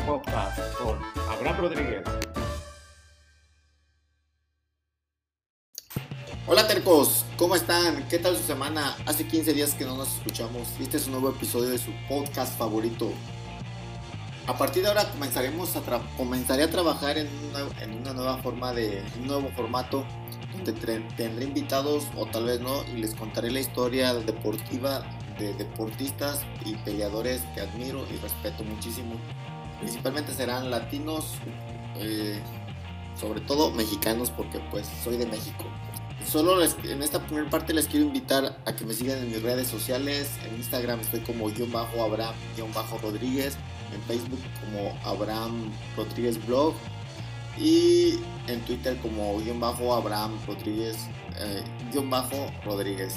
Podcast con Abraham Rodríguez. Hola tercos, ¿cómo están? ¿Qué tal su semana? Hace 15 días que no nos escuchamos y este es un nuevo episodio de su podcast favorito. A partir de ahora comenzaremos a comenzaré a trabajar en una, en una nueva forma de un nuevo formato donde tendré invitados o tal vez no y les contaré la historia deportiva de deportistas y peleadores que admiro y respeto muchísimo. Principalmente serán latinos, eh, sobre todo mexicanos porque pues soy de México. Solo en esta primera parte les quiero invitar a que me sigan en mis redes sociales. En Instagram estoy como guion bajo Abraham bajo Rodríguez. En Facebook como Abraham Rodríguez Blog. Y en Twitter como guion bajo Abraham Rodríguez eh, guion bajo Rodríguez.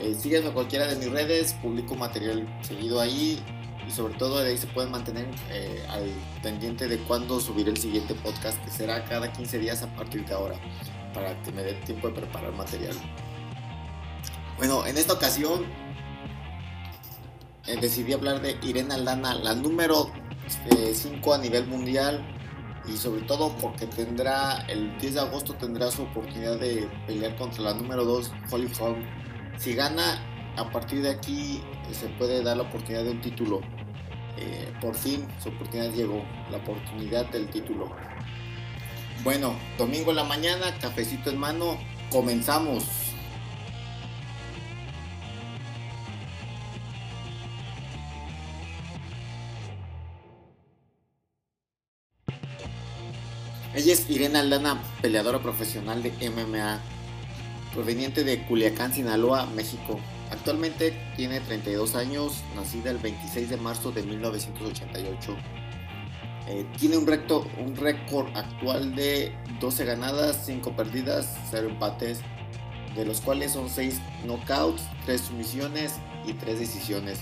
Eh, sígueme a cualquiera de mis redes, publico material seguido ahí y sobre todo ahí se pueden mantener eh, al pendiente de cuándo subiré el siguiente podcast que será cada 15 días a partir de ahora para que me dé tiempo de preparar material. Bueno, en esta ocasión eh, decidí hablar de Irene Aldana, la número 5 a nivel mundial y sobre todo porque tendrá el 10 de agosto tendrá su oportunidad de pelear contra la número 2 Holly Holm si gana, a partir de aquí eh, se puede dar la oportunidad de un título. Eh, por fin su oportunidad llegó, la oportunidad del título. Bueno, domingo en la mañana, cafecito en mano, comenzamos. Ella es Irene Aldana, peleadora profesional de MMA proveniente de Culiacán, Sinaloa, México. Actualmente tiene 32 años, nacida el 26 de marzo de 1988. Eh, tiene un, un récord actual de 12 ganadas, 5 perdidas, 0 empates, de los cuales son 6 knockouts, 3 sumisiones y 3 decisiones.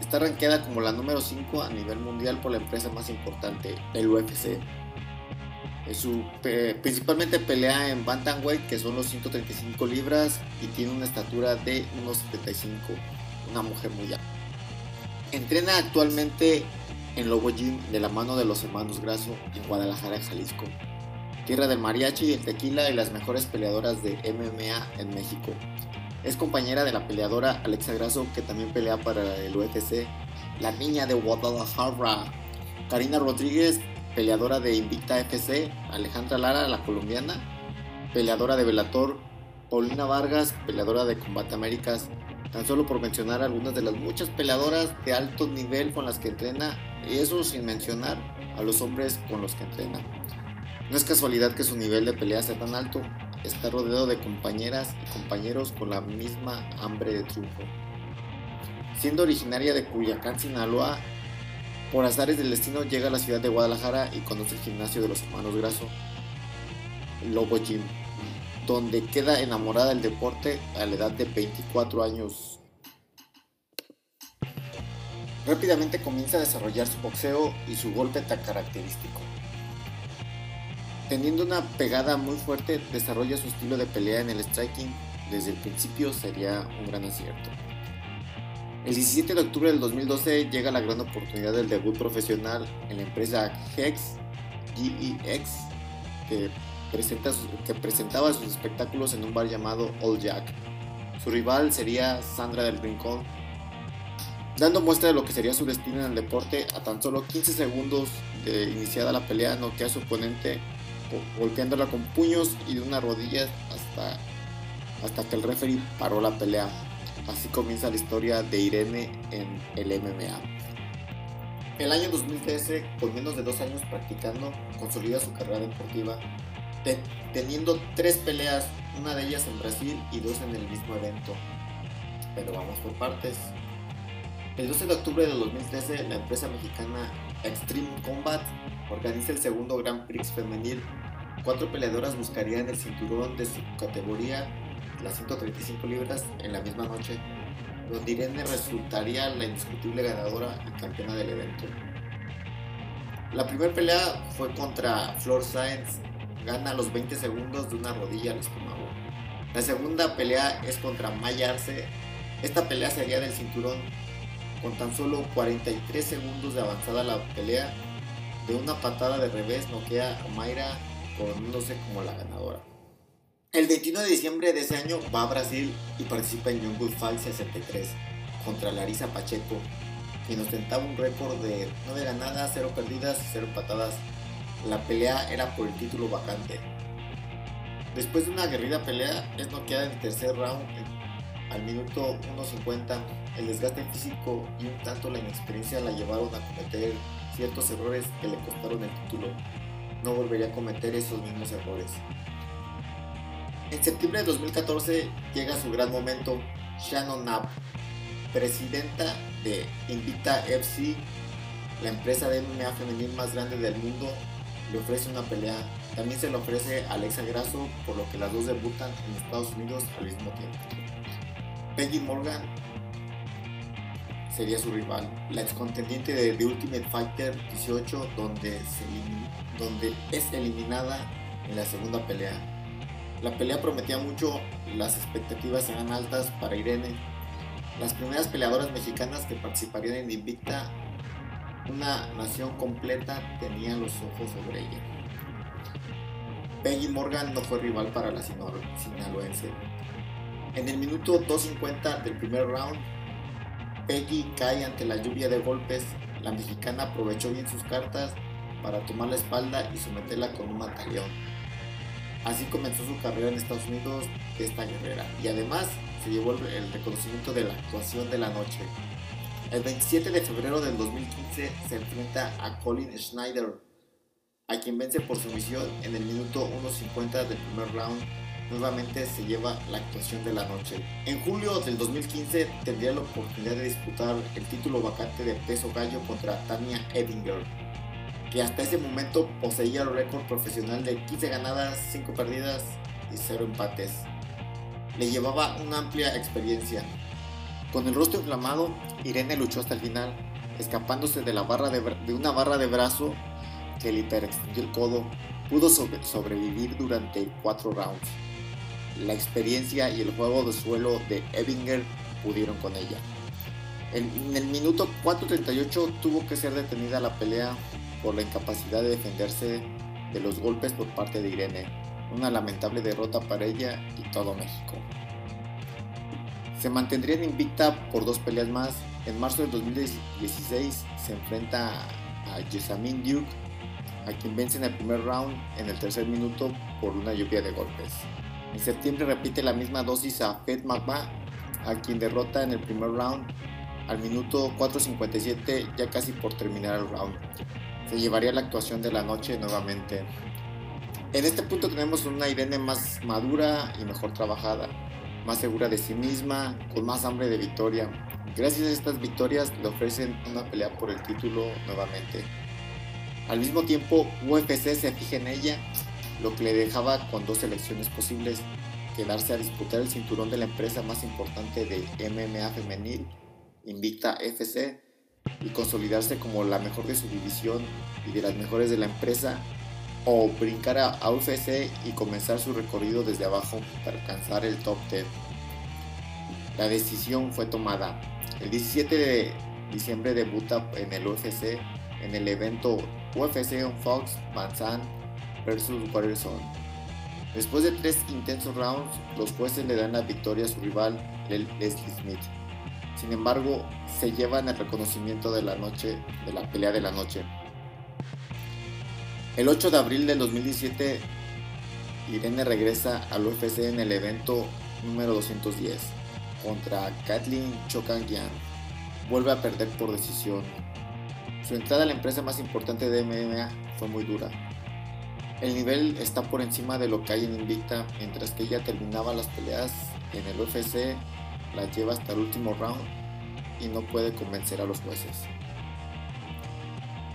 Está rankeada como la número 5 a nivel mundial por la empresa más importante, el UFC. Su, principalmente pelea en bantamweight, que son los 135 libras, y tiene una estatura de unos 75, una mujer muy alta. Entrena actualmente en Lobo Gym de la mano de los hermanos Graso en Guadalajara, Jalisco, tierra del mariachi, el tequila y las mejores peleadoras de MMA en México. Es compañera de la peleadora Alexa Grasso, que también pelea para el UFC, la niña de Guadalajara, Karina Rodríguez, peleadora de Invicta FC, Alejandra Lara, la colombiana, peleadora de Velator, Paulina Vargas, peleadora de Combate Américas, tan solo por mencionar algunas de las muchas peleadoras de alto nivel con las que entrena, y eso sin mencionar a los hombres con los que entrena. No es casualidad que su nivel de pelea sea tan alto, está rodeado de compañeras y compañeros con la misma hambre de triunfo. Siendo originaria de Cuyacán, Sinaloa, por azares del destino llega a la ciudad de Guadalajara y conoce el gimnasio de los hermanos Graso, Lobo Gym, donde queda enamorada del deporte a la edad de 24 años. Rápidamente comienza a desarrollar su boxeo y su golpe tan característico. Teniendo una pegada muy fuerte, desarrolla su estilo de pelea en el striking. Desde el principio sería un gran acierto. El 17 de octubre del 2012 llega la gran oportunidad del debut profesional en la empresa Hex GEX que, presenta, que presentaba sus espectáculos en un bar llamado Old Jack. Su rival sería Sandra del Rincón, dando muestra de lo que sería su destino en el deporte. A tan solo 15 segundos de iniciada la pelea, noquea a su oponente golpeándola con puños y de una rodilla hasta, hasta que el referee paró la pelea. Así comienza la historia de Irene en el MMA. El año 2013, con menos de dos años practicando, consolida su carrera deportiva, teniendo tres peleas, una de ellas en Brasil y dos en el mismo evento. Pero vamos por partes. El 12 de octubre de 2013, la empresa mexicana Extreme Combat organiza el segundo Grand Prix femenil. Cuatro peleadoras buscarían el cinturón de su categoría las 135 libras en la misma noche, donde Irene resultaría la indiscutible ganadora y campeona del evento. La primera pelea fue contra Flor Sainz, gana a los 20 segundos de una rodilla al estómago. La segunda pelea es contra Maya Arce, esta pelea sería del cinturón con tan solo 43 segundos de avanzada la pelea. De una patada de revés noquea a Mayra coronándose como la ganadora. El 21 de diciembre de ese año va a Brasil y participa en Jungle Fight 63 contra Larisa Pacheco, quien ostentaba un récord de 9 ganadas, 0 perdidas y 0 patadas. La pelea era por el título vacante. Después de una aguerrida pelea, es noqueada en el tercer round al minuto 1.50. El desgaste físico y un tanto la inexperiencia la llevaron a cometer ciertos errores que le costaron el título. No volvería a cometer esos mismos errores. En septiembre de 2014 llega su gran momento Shannon Knapp, presidenta de Invita FC, la empresa de MMA femenil más grande del mundo, le ofrece una pelea. También se le ofrece Alexa Grasso, por lo que las dos debutan en Estados Unidos al mismo tiempo. Peggy Morgan sería su rival, la ex contendiente de The Ultimate Fighter 18, donde, donde es eliminada en la segunda pelea. La pelea prometía mucho, las expectativas eran altas para Irene, las primeras peleadoras mexicanas que participarían en Invicta, una nación completa tenía los ojos sobre ella. Peggy Morgan no fue rival para la sinaloense. En el minuto 2.50 del primer round, Peggy cae ante la lluvia de golpes. La mexicana aprovechó bien sus cartas para tomar la espalda y someterla con un mataleón. Así comenzó su carrera en Estados Unidos de esta guerrera y además se llevó el reconocimiento de la actuación de la noche. El 27 de febrero del 2015 se enfrenta a Colin Schneider, a quien vence por sumisión en el minuto 1.50 del primer round. Nuevamente se lleva la actuación de la noche. En julio del 2015 tendría la oportunidad de disputar el título vacante de peso gallo contra Tania Edinger, que hasta ese momento poseía el récord profesional de 15 ganadas, 5 perdidas y 0 empates. Le llevaba una amplia experiencia. Con el rostro inflamado, Irene luchó hasta el final, escapándose de, la barra de, una barra de brazo que le hiperextendió el codo. Pudo sobrevivir durante 4 rounds. La experiencia y el juego de suelo de Ebinger pudieron con ella. En, el minuto 4.38 tuvo que ser detenida la pelea por la incapacidad de defenderse de los golpes por parte de Irene. Una lamentable derrota para ella y todo México. Se mantendría en invicta por dos peleas más. En marzo del 2016 se enfrenta a Jessamine Duke, a quien vence en el primer round en el tercer minuto por una lluvia de golpes. En septiembre repite la misma dosis a Fed Magma, a quien derrota en el primer round al minuto 4.57 ya casi por terminar el round. Llevaría la actuación de la noche nuevamente. En este punto tenemos una Irene más madura y mejor trabajada, más segura de sí misma, con más hambre de victoria. Gracias a estas victorias le ofrecen una pelea por el título nuevamente. Al mismo tiempo, UFC se fija en ella lo que le dejaba con dos elecciones posibles, quedarse a disputar el cinturón de la empresa más importante de MMA femenil, Invicta FC, y consolidarse como la mejor de su división y de las mejores de la empresa, o brincar a UFC y comenzar su recorrido desde abajo para alcanzar el top 10. La decisión fue tomada. El 17 de diciembre debuta en el UFC en el evento UFC on Fox Van versus Patterson. Después de tres intensos rounds, los jueces le dan la victoria a su rival, Leslie Smith. Sin embargo, se llevan el reconocimiento de la noche, de la pelea de la noche. El 8 de abril del 2017, Irene regresa al UFC en el evento número 210 contra Kathleen Chokangian. Vuelve a perder por decisión. Su entrada a la empresa más importante de MMA fue muy dura, el nivel está por encima de lo que hay en Invicta, mientras que ella terminaba las peleas en el UFC, la lleva hasta el último round y no puede convencer a los jueces.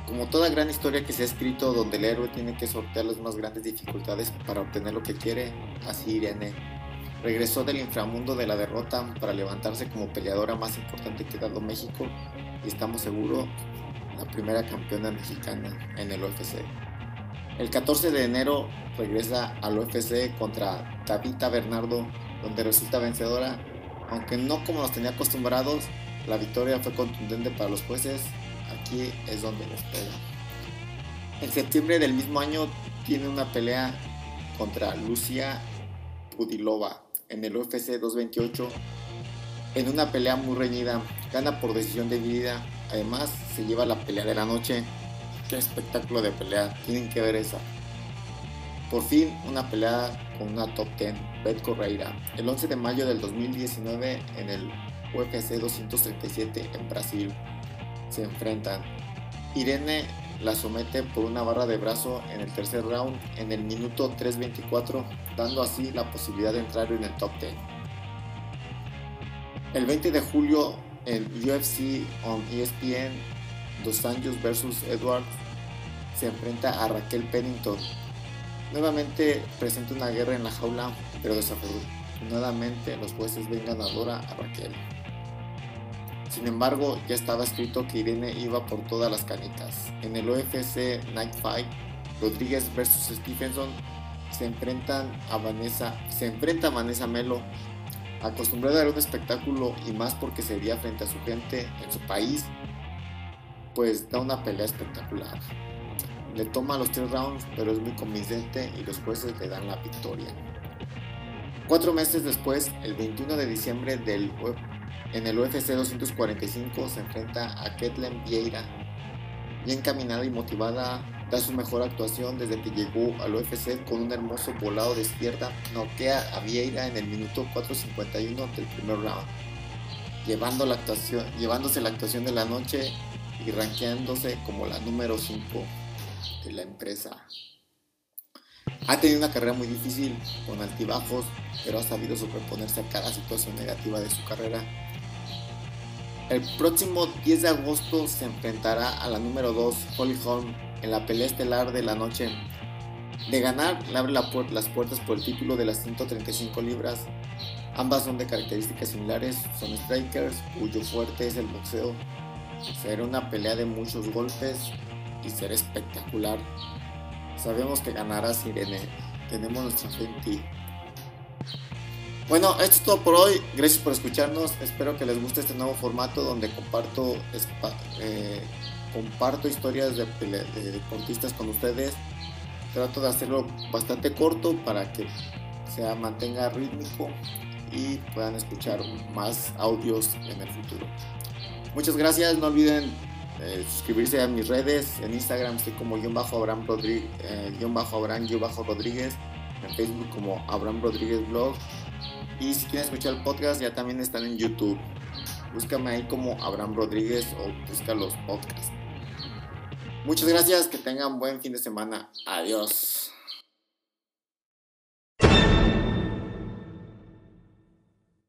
Como toda gran historia que se ha escrito donde el héroe tiene que sortear las más grandes dificultades para obtener lo que quiere, así Irene regresó del inframundo de la derrota para levantarse como peleadora más importante que ha dado México y estamos seguros la primera campeona mexicana en el UFC. El 14 de enero regresa al UFC contra Tabita Bernardo, donde resulta vencedora, aunque no como nos tenía acostumbrados, La victoria fue contundente para los jueces. Aquí es donde les pega. En septiembre del mismo año tiene una pelea contra Lucia Pudilova en el UFC 228 en una pelea muy reñida. Gana por decisión dividida. Además, se lleva la pelea de la noche. Qué espectáculo de pelea. Tienen que ver esa. Por fin, una pelea con una top 10. Beth Correira. El 11 de mayo del 2019 en el UFC 237 en Brasil. Se enfrentan. Irene la somete por una barra de brazo en el tercer round en el minuto 3.24, dando así la posibilidad de entrar en el top 10. El 20 de julio en UFC on ESPN, Dos Anjos vs Edwards se enfrenta a Raquel Pennington. Nuevamente presenta una guerra en la jaula, pero desafortunadamente los jueces ven ganadora a Raquel. Sin embargo, ya estaba escrito que Irene iba por todas las canicas. En el UFC Night Fight, Rodríguez vs Stephenson se enfrentan a Vanessa, se enfrenta a Vanessa Melo acostumbrada a dar un espectáculo y más porque sería frente a su gente en su país, pues da una pelea espectacular. Le toma los tres rounds, pero es muy convincente y los jueces le dan la victoria. Cuatro meses después, el 21 de diciembre del, en el UFC 245 se enfrenta a Ketlen Vieira, bien caminada y motivada da su mejor actuación desde que llegó al UFC con un hermoso volado de izquierda, noquea a Vieira en el minuto 4.51 del primer round, llevando la actuación, llevándose la actuación de la noche y rankeándose como la número 5 de la empresa. Ha tenido una carrera muy difícil, con altibajos, pero ha sabido sobreponerse a cada situación negativa de su carrera. El próximo 10 de agosto se enfrentará a la número 2, Holly Holm, en la pelea estelar de la noche. De ganar, le abre las puertas por el título de las 135 libras. Ambas son de características similares, son strikers, cuyo fuerte es el boxeo. Será una pelea de muchos golpes y será espectacular. Sabemos que ganarás Irene, tenemos nuestra fe en ti. Bueno, esto es todo por hoy. Gracias por escucharnos. Espero que les guste este nuevo formato donde comparto eh, comparto historias de, deportistas con ustedes. Trato de hacerlo bastante corto para que se mantenga rítmico y puedan escuchar más audios en el futuro. Muchas gracias, no olviden eh, suscribirse a mis redes, en Instagram estoy como guion bajo Abraham eh, Rodríguez, en Facebook como Abraham Rodríguez Blog y si quieren escuchar el podcast ya también están en YouTube. Búscame ahí como Abraham Rodríguez o busca los podcasts. Muchas gracias, que tengan buen fin de semana. Adiós.